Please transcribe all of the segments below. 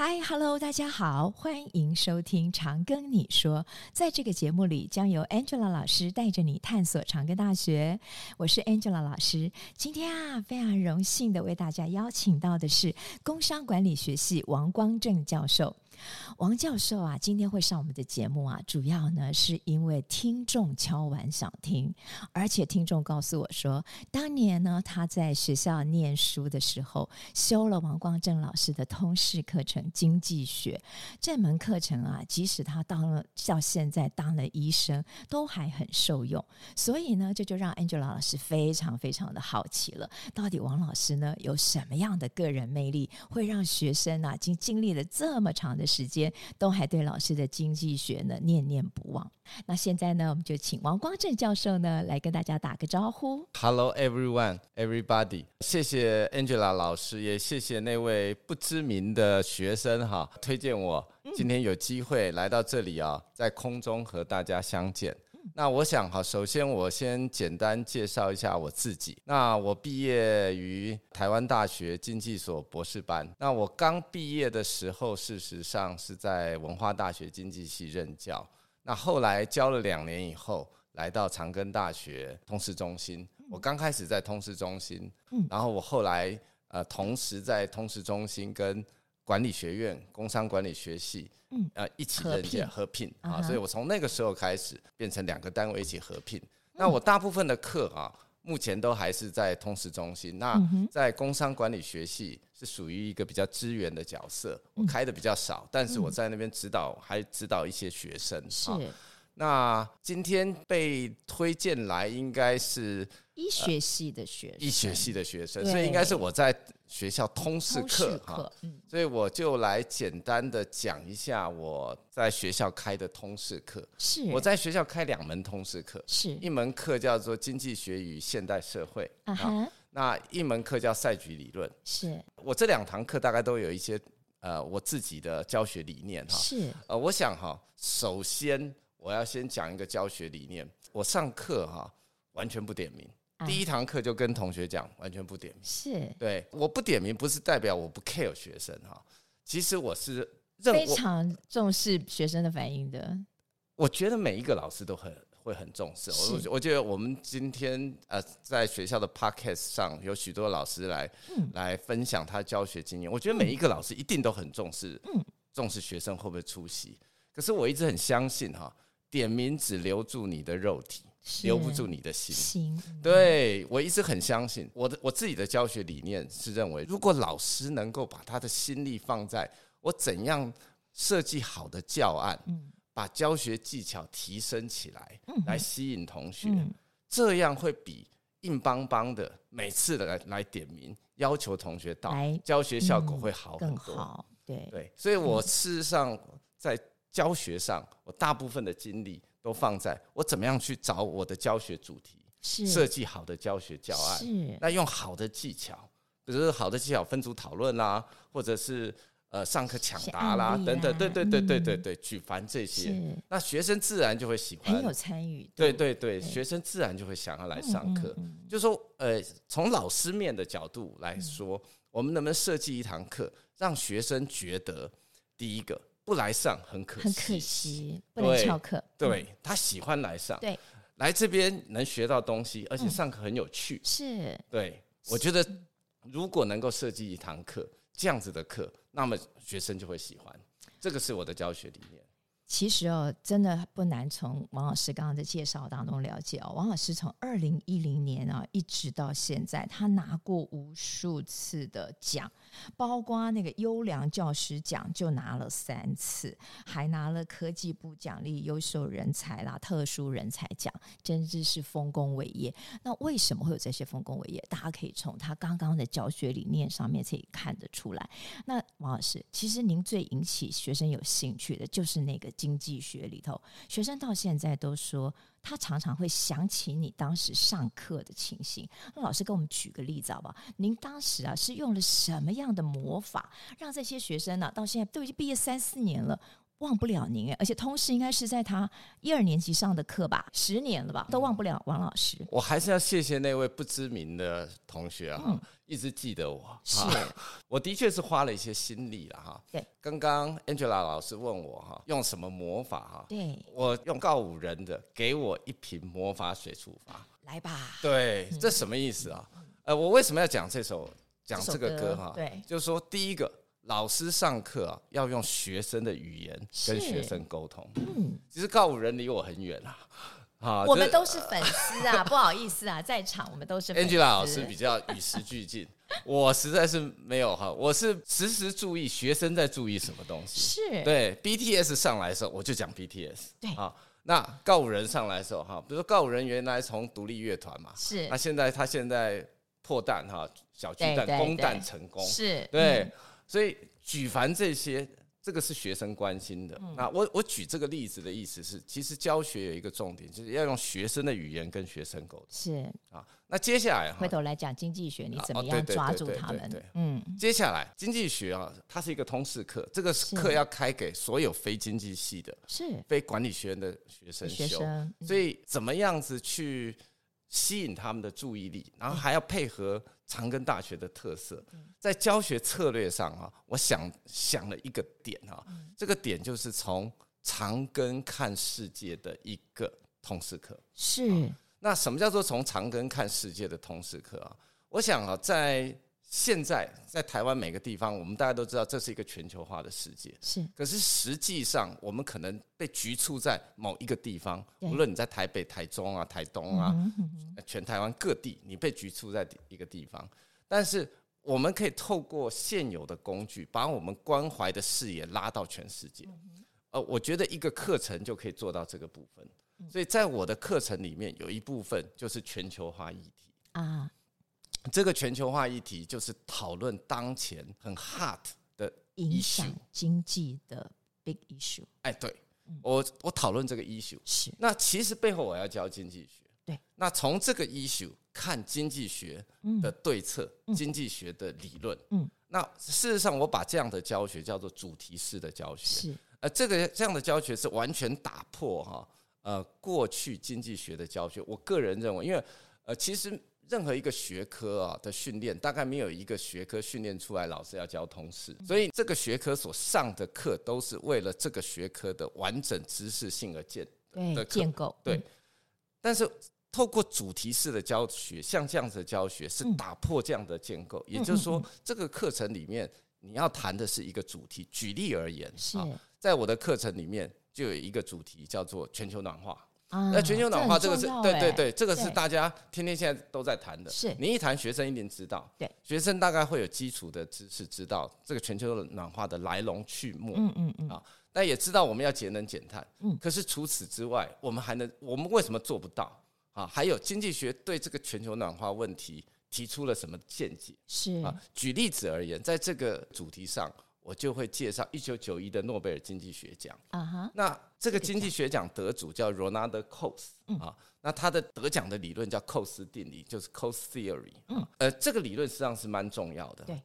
嗨，Hello，大家好，欢迎收听《长庚你说》。在这个节目里，将由 Angela 老师带着你探索长庚大学。我是 Angela 老师。今天啊，非常荣幸的为大家邀请到的是工商管理学系王光正教授。王教授啊，今天会上我们的节目啊，主要呢是因为听众敲完想听，而且听众告诉我说，当年呢他在学校念书的时候，修了王光正老师的通识课程经济学这门课程啊，即使他当了到现在当了医生，都还很受用。所以呢，这就让 Angela 老师非常非常的好奇了，到底王老师呢有什么样的个人魅力，会让学生啊经经历了这么长的时间都还对老师的经济学呢念念不忘。那现在呢，我们就请王光正教授呢来跟大家打个招呼。Hello everyone, everybody。谢谢 Angela 老师，也谢谢那位不知名的学生哈，推荐我今天有机会来到这里啊，在空中和大家相见。那我想哈，首先我先简单介绍一下我自己。那我毕业于台湾大学经济所博士班。那我刚毕业的时候，事实上是在文化大学经济系任教。那后来教了两年以后，来到长庚大学通识中心。我刚开始在通识中心，然后我后来呃，同时在通识中心跟管理学院工商管理学系。嗯，呃，一起人家合并啊，所以我从那个时候开始变成两个单位一起合并。那我大部分的课啊，目前都还是在通识中心。那在工商管理学系是属于一个比较支援的角色，我开的比较少，但是我在那边指导，还指导一些学生。是。那今天被推荐来，应该是。医学系的学生，医学系的学生，所以应该是我在学校通识课哈，所以我就来简单的讲一下我在学校开的通识课。是。我在学校开两门通识课，是。一门课叫做经济学与现代社会啊，那一门课叫赛局理论。是。我这两堂课大概都有一些呃我自己的教学理念哈，是。呃我想哈，首先我要先讲一个教学理念，我上课哈完全不点名。第一堂课就跟同学讲，完全不点名。是对，我不点名不是代表我不 care 学生哈，其实我是非常重视学生的反应的。我觉得每一个老师都很会很重视。我我觉得我们今天呃在学校的 podcast 上有许多老师来来分享他教学经验，我觉得每一个老师一定都很重视，重视学生会不会出席。可是我一直很相信哈，点名只留住你的肉体。留不住你的心，心对，我一直很相信我的我自己的教学理念是认为，如果老师能够把他的心力放在我怎样设计好的教案，把教学技巧提升起来，来吸引同学，这样会比硬邦邦的每次的来来点名要求同学到，教学效果会好很多。对。对，所以我事实上在教学上，我大部分的精力。都放在我怎么样去找我的教学主题，设计好的教学教案，是那用好的技巧，比如说好的技巧分组讨论啦，或者是呃上课抢答啦等等，对对对对对对，举凡这些，那学生自然就会喜欢，很有参与，对对对，学生自然就会想要来上课。就说呃，从老师面的角度来说，我们能不能设计一堂课，让学生觉得第一个。不来上很可惜，很可惜，不能翘课。对，他喜欢来上，对，来这边能学到东西，而且上课很有趣。是，对，我觉得如果能够设计一堂课这样子的课，那么学生就会喜欢。这个是我的教学理念。其实哦，真的不难从王老师刚刚的介绍当中了解哦。王老师从二零一零年啊一直到现在，他拿过无数次的奖，包括那个优良教师奖就拿了三次，还拿了科技部奖励优秀人才啦、特殊人才奖，真的是丰功伟业。那为什么会有这些丰功伟业？大家可以从他刚刚的教学理念上面可以看得出来。那王老师，其实您最引起学生有兴趣的就是那个。经济学里头，学生到现在都说，他常常会想起你当时上课的情形。那老师给我们举个例子好不好？您当时啊是用了什么样的魔法，让这些学生呢、到现在都已经毕业三四年了，忘不了您，而且通识应该是在他一二年级上的课吧，十年了吧，都忘不了王老师。我还是要谢谢那位不知名的同学哈、嗯，一直记得我。是，我的确是花了一些心力了哈。对，刚刚 Angela 老师问我哈，用什么魔法哈？对，我用告五人的，给我一瓶魔法水处罚。来吧。对，这什么意思啊？呃，我为什么要讲这首讲这个歌哈？对，就是说第一个。老师上课啊，要用学生的语言跟学生沟通。嗯，其实告五人离我很远啊，啊，我们都是粉丝啊，不好意思啊，在场我们都是。Angela 老师比较与时俱进，我实在是没有哈，我是时时注意学生在注意什么东西。是，对，BTS 上来的时候我就讲 BTS。对，啊，那告五人上来的时候哈，比如说告五人原来从独立乐团嘛，是，那现在他现在破蛋哈，小巨蛋攻蛋成功，是对，所以。举凡这些，这个是学生关心的。嗯、那我我举这个例子的意思是，其实教学有一个重点，就是要用学生的语言跟学生沟通。是啊，那接下来回头来讲经济学，你怎么样抓住他们？嗯，接下来经济学啊，它是一个通识课，这个课要开给所有非经济系的、是非管理学院的学生修。学生嗯、所以怎么样子去吸引他们的注意力，然后还要配合。长庚大学的特色，在教学策略上啊，我想想了一个点啊，这个点就是从长庚看世界的一个通识课。是。那什么叫做从长庚看世界的通识课啊？我想啊，在现在在台湾每个地方，我们大家都知道这是一个全球化的世界。是。可是实际上，我们可能被局促在某一个地方，无论你在台北、台中啊、台东啊，全台湾各地，你被局促在一个地方。但是我们可以透过现有的工具，把我们关怀的视野拉到全世界。呃，我觉得一个课程就可以做到这个部分。所以在我的课程里面，有一部分就是全球化议题啊。这个全球化议题就是讨论当前很 hot 的影响经济的 big issue。哎，对，我我讨论这个 issue 是。那其实背后我要教经济学。对。那从这个 issue 看经济学的对策，经济学的理论。嗯。那事实上，我把这样的教学叫做主题式的教学。是。呃，这个这样的教学是完全打破哈呃过去经济学的教学。我个人认为，因为呃其实。任何一个学科啊的训练，大概没有一个学科训练出来老师要教通识，所以这个学科所上的课都是为了这个学科的完整知识性而建的建构。对，但是透过主题式的教学，像这样子的教学是打破这样的建构，也就是说，这个课程里面你要谈的是一个主题。举例而言，啊，在我的课程里面就有一个主题叫做全球暖化。那全球暖化这个是对对对，这个是大家天天现在都在谈的。是，你一谈学生一定知道，对，学生大概会有基础的知识，知道这个全球暖化的来龙去脉。嗯嗯嗯啊，但也知道我们要节能减碳。嗯，可是除此之外，我们还能，我们为什么做不到？啊，还有经济学对这个全球暖化问题提出了什么见解？是啊，举例子而言，在这个主题上。我就会介绍一九九一的诺贝尔经济学奖。啊哈，那这个经济学奖得主叫 Ronald Coase 啊，那他的得奖的理论叫寇斯定理，就是 Coase Theory。嗯，呃，这个理论实际上是蛮重要的。对，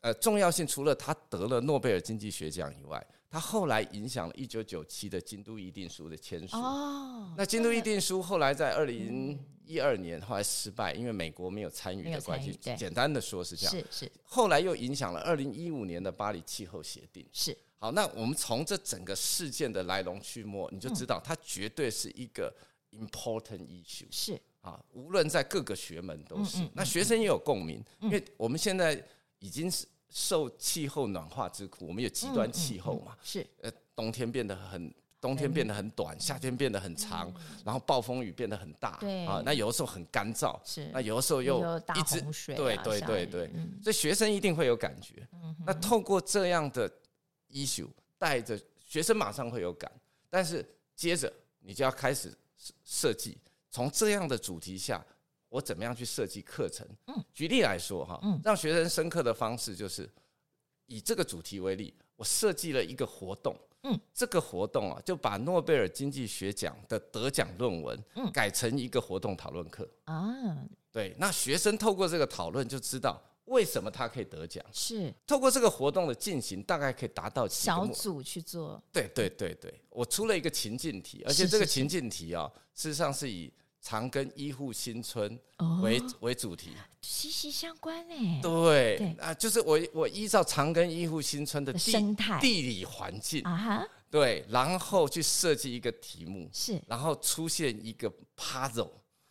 呃，重要性除了他得了诺贝尔经济学奖以外，他后来影响了一九九七的京都议定书的签署。哦，那京都议定书后来在二零。一二年后来失败，因为美国没有参与的关系。简单的说是这样。是是。后来又影响了二零一五年的巴黎气候协定。是。好，那我们从这整个事件的来龙去脉，你就知道它绝对是一个 important issue。是。啊，无论在各个学门都是。那学生也有共鸣，因为我们现在已经是受气候暖化之苦，我们有极端气候嘛。是。呃，冬天变得很。冬天变得很短，夏天变得很长，然后暴风雨变得很大，对啊，那有的时候很干燥，是，那有的时候又一直对对对对，所以学生一定会有感觉。那透过这样的 issue 带着学生马上会有感，但是接着你就要开始设计，从这样的主题下，我怎么样去设计课程？举例来说哈，让学生深刻的方式就是以这个主题为例，我设计了一个活动。嗯，这个活动啊，就把诺贝尔经济学奖的得奖论文，改成一个活动讨论课啊。对，那学生透过这个讨论就知道，为什么他可以得奖？是透过这个活动的进行，大概可以达到小组去做。对对对对，我出了一个情境题，而且这个情境题啊，事实上是以长庚医护新村为、哦、为主题，息息相关哎。对，对。啊，就是我我依照长庚医护新村的地生态。地理环境啊哈，对，然后去设计一个题目，是，然后出现一个 puzzle。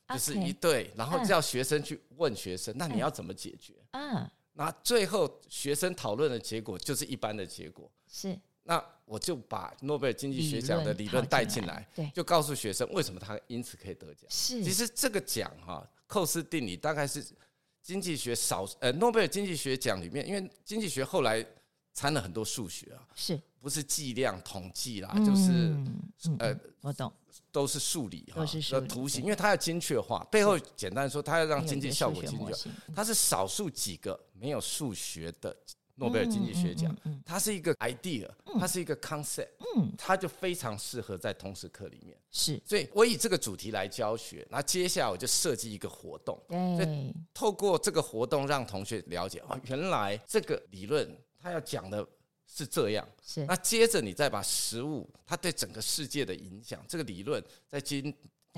就是一对，然后叫学生去问学生，嗯、那你要怎么解决？嗯，那最后学生讨论的结果就是一般的结果。是，那我就把诺贝尔经济学奖的理论带进来，对，就告诉学生为什么他因此可以得奖。是，其实这个奖哈，寇斯定理大概是经济学少呃诺贝尔经济学奖里面，因为经济学后来掺了很多数学啊，是不是计量统计啦，就是、嗯、呃，我懂。都是数理哈的图形，因为它要精确化，背后简单说，它要让经济效果精确。它是少数几个没有数学的诺贝尔经济学奖，它是一个 idea，它是一个 concept，它就非常适合在通识课里面。是，所以我以这个主题来教学，那接下来我就设计一个活动，对，透过这个活动让同学了解哦，原来这个理论它要讲的。是这样，是。那接着你再把实物，它对整个世界的影响，这个理论再经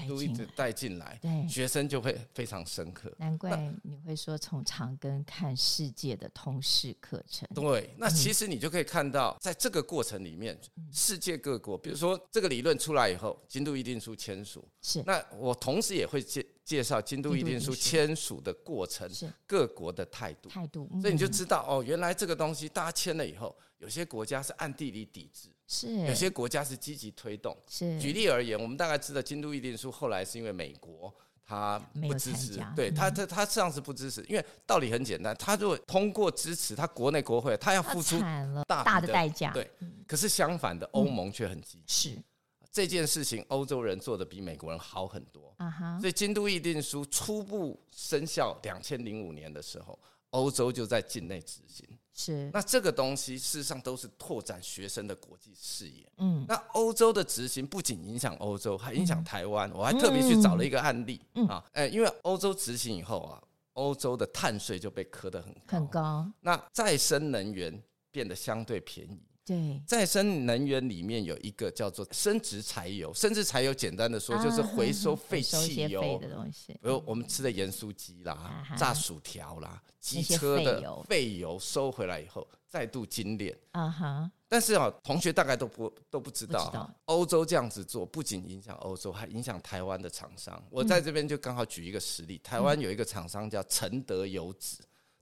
都一直带进来，对学生就会非常深刻。难怪你会说从长庚看世界的通识课程。对，那其实你就可以看到，在这个过程里面，世界各国，比如说这个理论出来以后，京都议定书签署，是那我同时也会介介绍京都议定书签署的过程，是各国的态度，态度，所以你就知道哦，原来这个东西大家签了以后。有些国家是暗地里抵制，是有些国家是积极推动。是举例而言，我们大概知道京都议定书后来是因为美国他不支持，对他他他实际上是不支持，因为道理很简单，他如果通过支持，他国内国会他要付出大大的代价。对，可是相反的，欧盟却很积极。是这件事情，欧洲人做的比美国人好很多。啊哈，所以京都议定书初步生效两千零五年的时候，欧洲就在境内执行。是，那这个东西事实上都是拓展学生的国际视野。嗯，那欧洲的执行不仅影响欧洲，还影响台湾。我还特别去找了一个案例啊，哎，因为欧洲执行以后啊，欧洲的碳税就被磕得很高，很高。那再生能源变得相对便宜。对，再生能源里面有一个叫做生殖柴油，生殖柴油简单的说就是回收 废汽油的东西，比如我们吃的盐酥鸡啦、炸薯条啦、机车的废油收回来以后再度精炼。啊哈！但是啊，同学大概都不都不知道，欧洲这样子做不仅影响欧洲，还影响台湾的厂商。我在这边就刚好举一个实例，台湾有一个厂商叫承德油脂。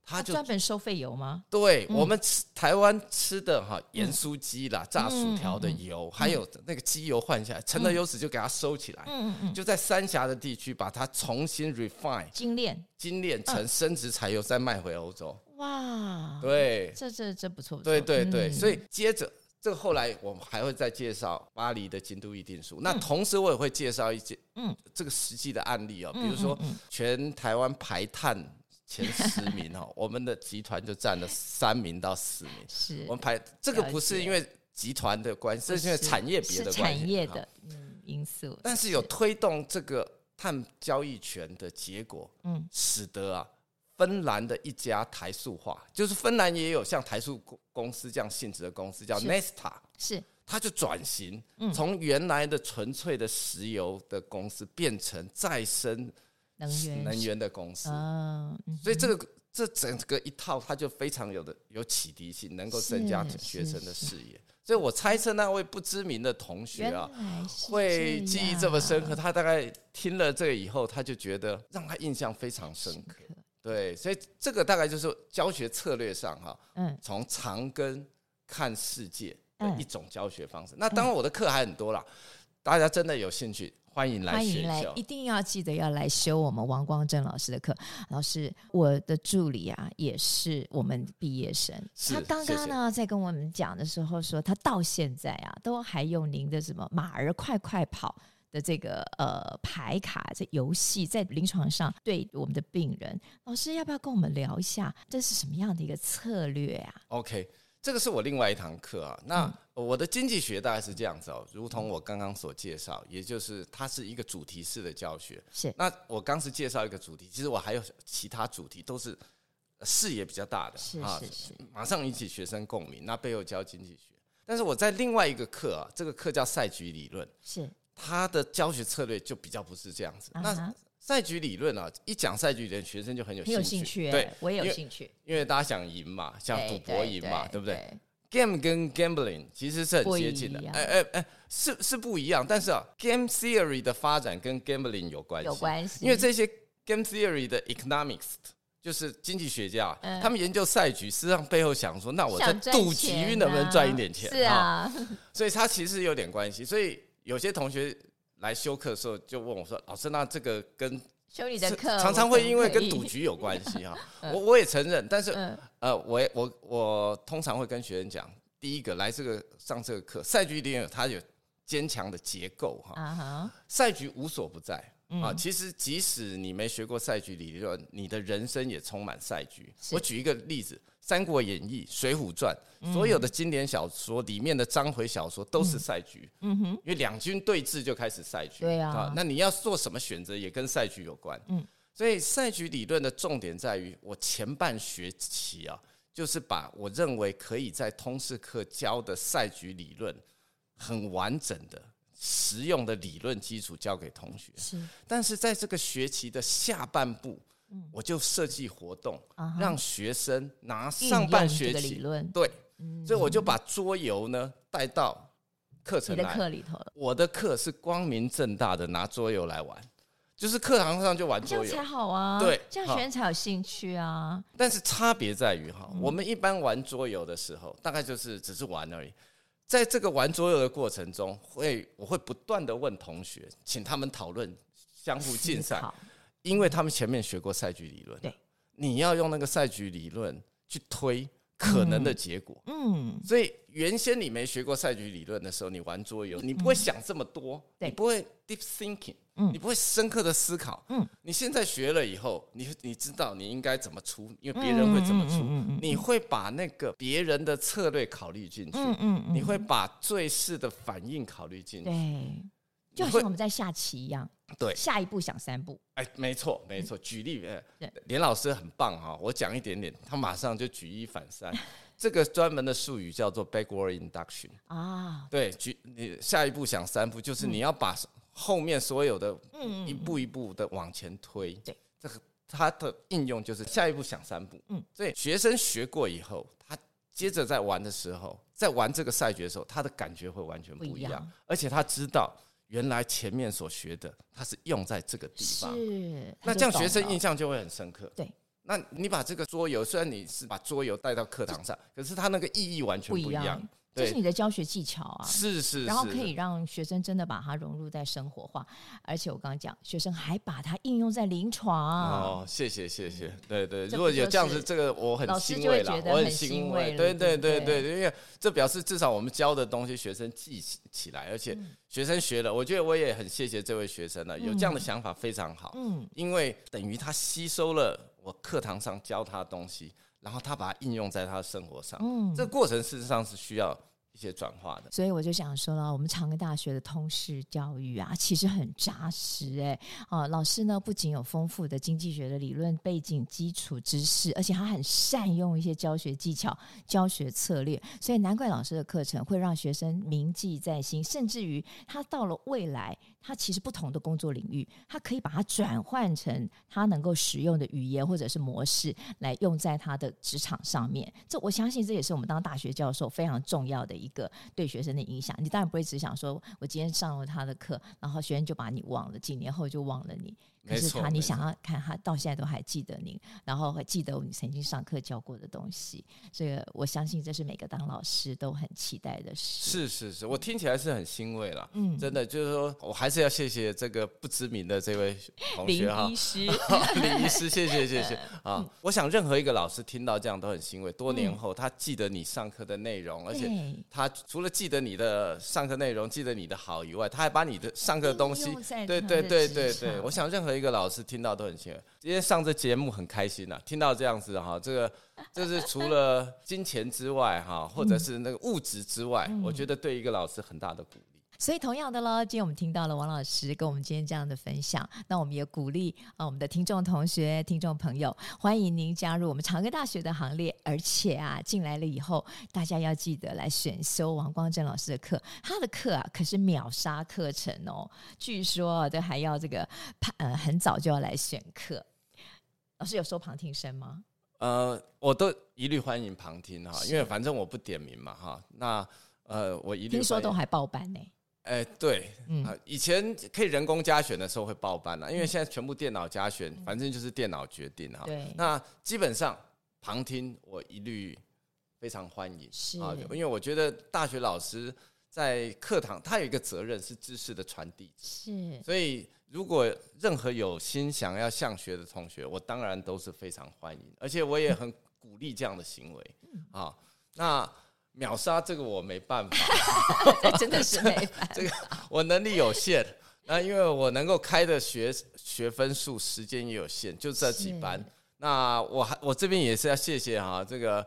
他就专门收废油吗？对，我们吃台湾吃的哈盐酥鸡啦、炸薯条的油，还有那个机油换下来，成了油脂就给它收起来，嗯嗯，就在三峡的地区把它重新 refine 精炼，精炼成生质柴油，再卖回欧洲。哇，对，这这这不错，对对对，所以接着这个后来我们还会再介绍巴黎的京都议定书，那同时我也会介绍一些嗯。这个实际的案例哦，比如说全台湾排碳。前十名哦，我们的集团就占了三名到四名。是我们排这个不是因为集团的关系，是因为产业别的关系，产业的嗯因素。但是有推动这个碳交易权的结果，嗯，使得啊，芬兰的一家台塑化，就是芬兰也有像台塑公司这样性质的公司，叫 Nesta，是它就转型，从原来的纯粹的石油的公司变成再生。能源能源的公司，所以这个这整个一套，它就非常有的有启迪性，能够增加学生的视野。所以我猜测那位不知名的同学啊，会记忆这么深刻。他大概听了这个以后，他就觉得让他印象非常深刻。对，所以这个大概就是教学策略上哈，嗯，从长根看世界的一种教学方式。那当然我的课还很多啦，大家真的有兴趣。欢迎来，欢迎来，一定要记得要来修我们王光正老师的课。老师，我的助理啊，也是我们毕业生。他刚刚呢，在跟我们讲的时候说，他到现在啊，都还用您的什么马儿快快跑的这个呃牌卡这游戏，在临床上对我们的病人。老师，要不要跟我们聊一下，这是什么样的一个策略啊？OK。这个是我另外一堂课啊。那我的经济学大概是这样子哦，如同我刚刚所介绍，也就是它是一个主题式的教学。是。那我刚是介绍一个主题，其实我还有其他主题，都是视野比较大的，是是是，马上引起学生共鸣。那背后教经济学，但是我在另外一个课啊，这个课叫赛局理论，是它的教学策略就比较不是这样子。啊、那赛局理论啊，一讲赛局理论，学生就很有兴趣，很有兴趣，对，我也有兴趣，因为，大家想赢嘛，想赌博赢嘛，对，不对？Game 跟 gambling 其实是很接近的，哎哎哎，是是不一样，但是啊，game theory 的发展跟 gambling 有关系，有关系，因为这些 game theory 的 economics 就是经济学家，嗯、他们研究赛局，实际上背后想说，那我在赌局能不能赚一点钱？是啊，所以他其实有点关系。所以有些同学来修课的时候就问我说：“老师，那这个跟……”修你的课常常会因为跟赌局有关系哈，我我也承认，但是呃，我我我通常会跟学生讲，第一个来这个上这个课，赛局里面它有坚强的结构哈，赛局无所不在啊。其实即使你没学过赛局理论，你的人生也充满赛局。我举一个例子。《三国演义》《水浒传》所有的经典小说里面的章回小说都是赛局，嗯哼，因为两军对峙就开始赛局，对啊，那你要做什么选择也跟赛局有关，嗯，所以赛局理论的重点在于，我前半学期啊，就是把我认为可以在通识课教的赛局理论很完整的、实用的理论基础教给同学，是，但是在这个学期的下半部。我就设计活动，让学生拿上半学期理论，对，所以我就把桌游呢带到课程来课里头。我的课是光明正大的拿桌游来玩，就是课堂上就玩桌游，这样才好啊。对，这样学生才有兴趣啊。但是差别在于哈，我们一般玩桌游的时候，大概就是只是玩而已。在这个玩桌游的过程中，会我会不断的问同学，请他们讨论，相互竞赛。因为他们前面学过赛局理论，对，你要用那个赛局理论去推可能的结果，嗯，所以原先你没学过赛局理论的时候，你玩桌游，你不会想这么多，你不会 deep thinking，你不会深刻的思考，嗯，你现在学了以后，你你知道你应该怎么出，因为别人会怎么出，你会把那个别人的策略考虑进去，嗯，你会把最适的反应考虑进去，对。就好像我们在下棋一样，对，下一步想三步。哎，没错，没错。举例，连老师很棒哈，我讲一点点，他马上就举一反三。这个专门的术语叫做 backward induction 啊。对，举你下一步想三步，就是你要把后面所有的一步一步的往前推。对，这个它的应用就是下一步想三步。嗯，所以学生学过以后，他接着在玩的时候，在玩这个赛局的时候，他的感觉会完全不一样，而且他知道。原来前面所学的，他是用在这个地方，是那这样学生印象就会很深刻。对，那你把这个桌游，虽然你是把桌游带到课堂上，可是它那个意义完全不一样。这是你的教学技巧啊，是是，是，然后可以让学生真的把它融入在生活化，而且我刚刚讲，学生还把它应用在临床。哦，谢谢谢谢，对对，如果有这样子，这个我很欣慰了，我很欣慰，对对对对，因为这表示至少我们教的东西学生记起来，而且学生学了，我觉得我也很谢谢这位学生了，有这样的想法非常好，嗯，因为等于他吸收了我课堂上教他的东西。然后他把它应用在他的生活上，嗯，这个过程事实上是需要一些转化的。所以我就想说了，我们长庚大学的通识教育啊，其实很扎实哎，啊，老师呢不仅有丰富的经济学的理论背景基础知识，而且他很善用一些教学技巧、教学策略，所以难怪老师的课程会让学生铭记在心，甚至于他到了未来。他其实不同的工作领域，他可以把它转换成他能够使用的语言或者是模式来用在他的职场上面。这我相信这也是我们当大学教授非常重要的一个对学生的影响。你当然不会只想说我今天上了他的课，然后学生就把你忘了，几年后就忘了你。可是他，你想要看他到现在都还记得你，然后还记得你曾经上课教过的东西，所以我相信这是每个当老师都很期待的事。是是是，我听起来是很欣慰了。嗯，真的就是说我还是要谢谢这个不知名的这位同学哈，林医师，林医师，谢谢谢谢 啊！我想任何一个老师听到这样都很欣慰。多年后他记得你上课的内容，而且他除了记得你的上课内容，记得你的好以外，他还把你的上课的东西，对对对对对，我想任何。一个老师听到都很兴奋，今天上这节目很开心呐、啊，听到这样子哈，这个这是除了金钱之外哈，或者是那个物质之外，我觉得对一个老师很大的鼓励。所以同样的喽，今天我们听到了王老师跟我们今天这样的分享，那我们也鼓励啊我们的听众同学、听众朋友，欢迎您加入我们长庚大学的行列。而且啊，进来了以后，大家要记得来选修王光正老师的课，他的课啊可是秒杀课程哦，据说都还要这个呃很早就要来选课。老师有收旁听生吗？呃，我都一律欢迎旁听哈，因为反正我不点名嘛哈。那呃，我一律听说都还报班呢。哎、欸，对，嗯，以前可以人工加选的时候会报班了，因为现在全部电脑加选，反正就是电脑决定哈。对，那基本上旁听我一律非常欢迎，是啊，因为我觉得大学老师在课堂他有一个责任是知识的传递，是，所以。如果任何有心想要向学的同学，我当然都是非常欢迎，而且我也很鼓励这样的行为啊。那秒杀这个我没办法，真的是没办法，这个我能力有限。那因为我能够开的学学分数，时间也有限，就这几班。那我还我这边也是要谢谢哈这个。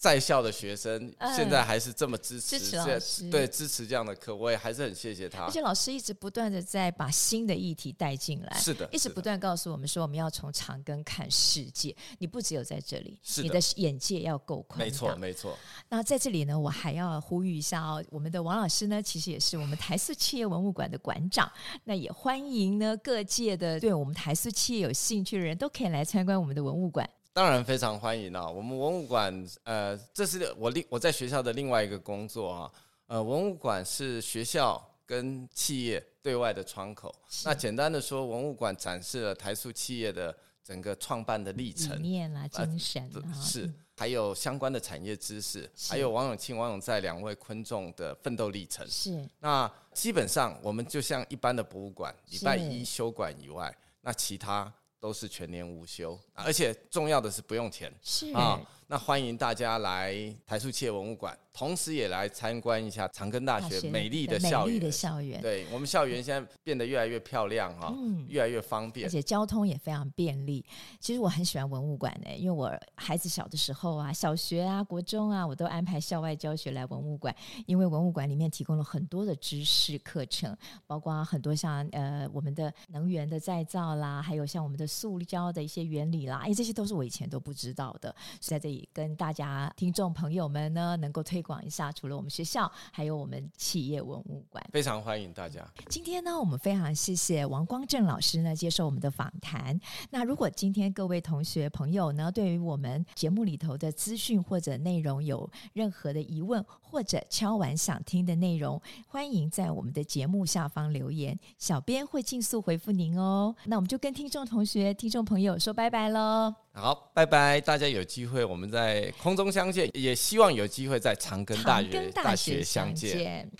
在校的学生现在还是这么支持，支持老师，对，支持这样的课，我也还是很谢谢他。而且老师一直不断的在把新的议题带进来，是的，一直不断告诉我们说，我们要从长庚看世界。你不只有在这里，你的眼界要够宽。没错，没错。那在这里呢，我还要呼吁一下哦，我们的王老师呢，其实也是我们台塑企业文物馆的馆长。那也欢迎呢各界的对我们台塑企业有兴趣的人都可以来参观我们的文物馆。当然非常欢迎啊！我们文物馆，呃，这是我另我在学校的另外一个工作啊。呃，文物馆是学校跟企业对外的窗口。那简单的说，文物馆展示了台塑企业的整个创办的历程、理念啦、精神啊，是还有相关的产业知识，还有王永庆、王永在两位昆仲的奋斗历程。是。那基本上我们就像一般的博物馆，礼拜一休馆以外，那其他。都是全年无休，而且重要的是不用钱，是啊。那欢迎大家来台塑企业文物馆，同时也来参观一下长庚大学美丽的校园。美丽的校园，对我们校园现在变得越来越漂亮哈，嗯，越来越方便，而且交通也非常便利。其实我很喜欢文物馆诶，因为我孩子小的时候啊，小学啊、国中啊，我都安排校外教学来文物馆，因为文物馆里面提供了很多的知识课程，包括很多像呃我们的能源的再造啦，还有像我们的塑胶的一些原理啦，哎，这些都是我以前都不知道的，所以在这里。跟大家听众朋友们呢，能够推广一下，除了我们学校，还有我们企业文物馆，非常欢迎大家。今天呢，我们非常谢谢王光正老师呢接受我们的访谈。那如果今天各位同学朋友呢，对于我们节目里头的资讯或者内容有任何的疑问，或者敲完想听的内容，欢迎在我们的节目下方留言，小编会尽速回复您哦。那我们就跟听众同学、听众朋友说拜拜喽。好，拜拜！大家有机会我们在空中相见，也希望有机会在长庚大学大学相见。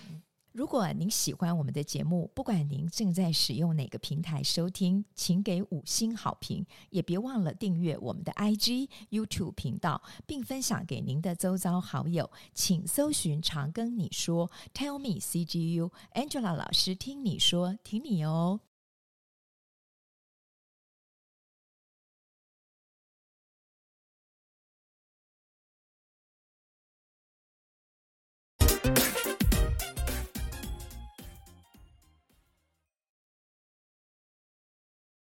如果您喜欢我们的节目，不管您正在使用哪个平台收听，请给五星好评，也别忘了订阅我们的 IG、YouTube 频道，并分享给您的周遭好友。请搜寻“长庚你说 ”，Tell me CGU，Angela 老师听你说，听你哦。